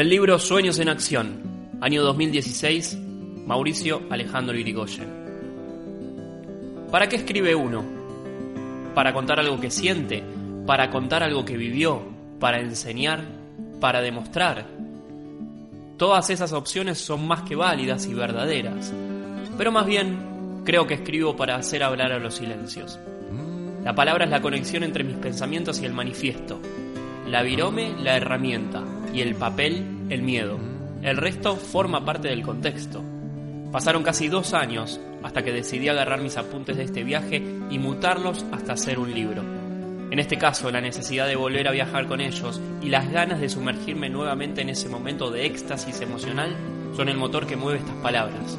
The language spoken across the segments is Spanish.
Del libro Sueños en Acción, año 2016, Mauricio Alejandro Irigoyen. ¿Para qué escribe uno? ¿Para contar algo que siente? ¿Para contar algo que vivió? ¿Para enseñar? ¿Para demostrar? Todas esas opciones son más que válidas y verdaderas, pero más bien creo que escribo para hacer hablar a los silencios. La palabra es la conexión entre mis pensamientos y el manifiesto, la virome la herramienta y el papel el miedo. El resto forma parte del contexto. Pasaron casi dos años hasta que decidí agarrar mis apuntes de este viaje y mutarlos hasta hacer un libro. En este caso, la necesidad de volver a viajar con ellos y las ganas de sumergirme nuevamente en ese momento de éxtasis emocional son el motor que mueve estas palabras.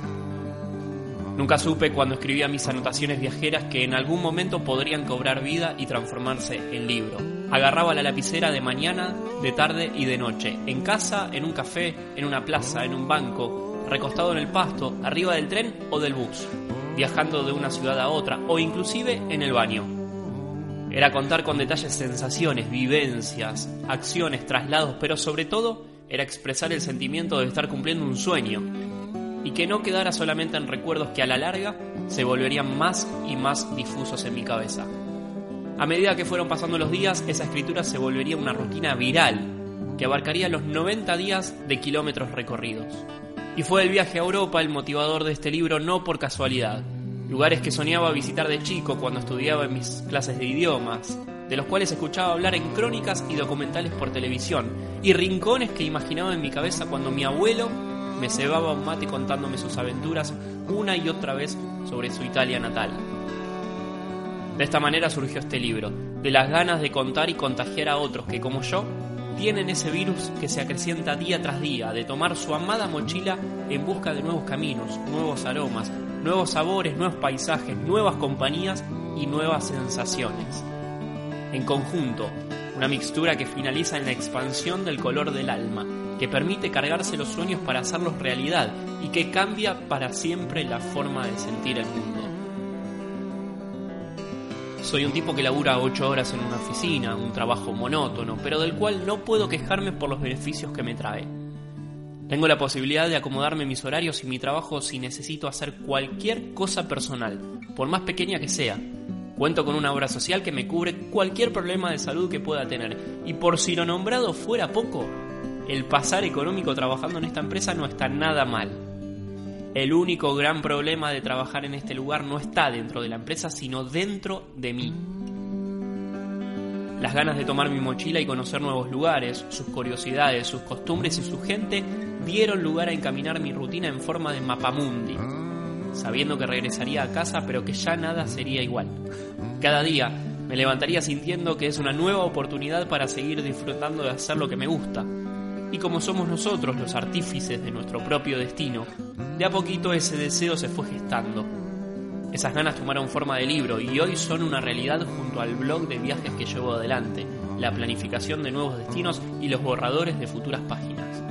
Nunca supe cuando escribía mis anotaciones viajeras que en algún momento podrían cobrar vida y transformarse en libro. Agarraba la lapicera de mañana, de tarde y de noche, en casa, en un café, en una plaza, en un banco, recostado en el pasto, arriba del tren o del bus, viajando de una ciudad a otra o inclusive en el baño. Era contar con detalles sensaciones, vivencias, acciones, traslados, pero sobre todo era expresar el sentimiento de estar cumpliendo un sueño, y que no quedara solamente en recuerdos que a la larga se volverían más y más difusos en mi cabeza. A medida que fueron pasando los días, esa escritura se volvería una rutina viral que abarcaría los 90 días de kilómetros recorridos. Y fue el viaje a Europa el motivador de este libro no por casualidad. Lugares que soñaba visitar de chico cuando estudiaba en mis clases de idiomas, de los cuales escuchaba hablar en crónicas y documentales por televisión, y rincones que imaginaba en mi cabeza cuando mi abuelo me cebaba un mate contándome sus aventuras una y otra vez sobre su Italia natal. De esta manera surgió este libro, de las ganas de contar y contagiar a otros que, como yo, tienen ese virus que se acrecienta día tras día, de tomar su amada mochila en busca de nuevos caminos, nuevos aromas, nuevos sabores, nuevos paisajes, nuevas compañías y nuevas sensaciones. En conjunto, una mixtura que finaliza en la expansión del color del alma, que permite cargarse los sueños para hacerlos realidad y que cambia para siempre la forma de sentir el mundo. Soy un tipo que labura 8 horas en una oficina, un trabajo monótono, pero del cual no puedo quejarme por los beneficios que me trae. Tengo la posibilidad de acomodarme mis horarios y mi trabajo si necesito hacer cualquier cosa personal, por más pequeña que sea. Cuento con una obra social que me cubre cualquier problema de salud que pueda tener. Y por si lo nombrado fuera poco, el pasar económico trabajando en esta empresa no está nada mal. El único gran problema de trabajar en este lugar no está dentro de la empresa, sino dentro de mí. Las ganas de tomar mi mochila y conocer nuevos lugares, sus curiosidades, sus costumbres y su gente dieron lugar a encaminar mi rutina en forma de mapamundi, sabiendo que regresaría a casa pero que ya nada sería igual. Cada día me levantaría sintiendo que es una nueva oportunidad para seguir disfrutando de hacer lo que me gusta, y como somos nosotros los artífices de nuestro propio destino, de a poquito ese deseo se fue gestando. Esas ganas tomaron forma de libro y hoy son una realidad junto al blog de viajes que llevo adelante, la planificación de nuevos destinos y los borradores de futuras páginas.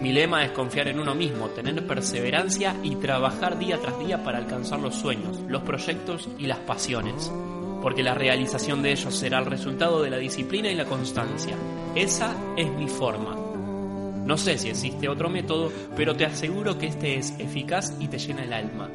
Mi lema es confiar en uno mismo, tener perseverancia y trabajar día tras día para alcanzar los sueños, los proyectos y las pasiones. Porque la realización de ellos será el resultado de la disciplina y la constancia. Esa es mi forma, no sé si existe otro método, pero te aseguro que este es eficaz y te llena el alma.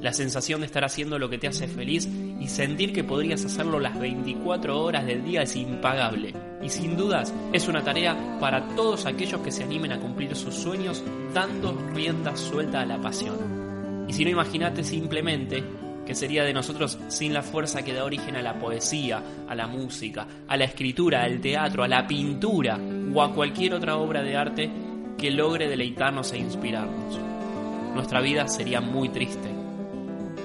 La sensación de estar haciendo lo que te hace feliz y sentir que podrías hacerlo las 24 horas del día es impagable. Y sin dudas es una tarea para todos aquellos que se animen a cumplir sus sueños dando rienda suelta a la pasión. Y si no, imagínate simplemente que sería de nosotros sin la fuerza que da origen a la poesía, a la música, a la escritura, al teatro, a la pintura o a cualquier otra obra de arte que logre deleitarnos e inspirarnos. Nuestra vida sería muy triste.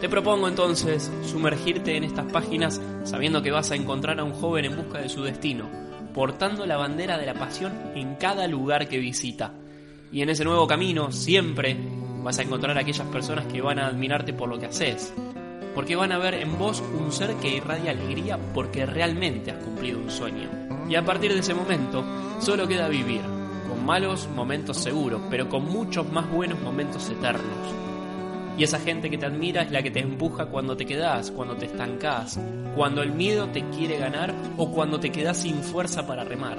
Te propongo entonces sumergirte en estas páginas sabiendo que vas a encontrar a un joven en busca de su destino, portando la bandera de la pasión en cada lugar que visita. Y en ese nuevo camino siempre vas a encontrar aquellas personas que van a admirarte por lo que haces, porque van a ver en vos un ser que irradia alegría porque realmente has cumplido un sueño. Y a partir de ese momento, solo queda vivir, con malos momentos seguros, pero con muchos más buenos momentos eternos. Y esa gente que te admira es la que te empuja cuando te quedas, cuando te estancás, cuando el miedo te quiere ganar o cuando te quedas sin fuerza para remar.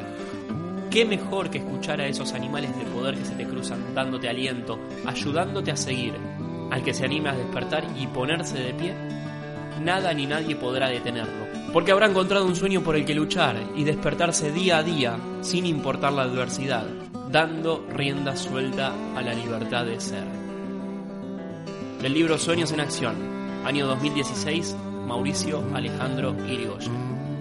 ¿Qué mejor que escuchar a esos animales de poder que se te cruzan dándote aliento, ayudándote a seguir, al que se anime a despertar y ponerse de pie? Nada ni nadie podrá detenerlo, porque habrá encontrado un sueño por el que luchar y despertarse día a día sin importar la adversidad, dando rienda suelta a la libertad de ser del libro Sueños en Acción, año 2016, Mauricio Alejandro Irigoyen.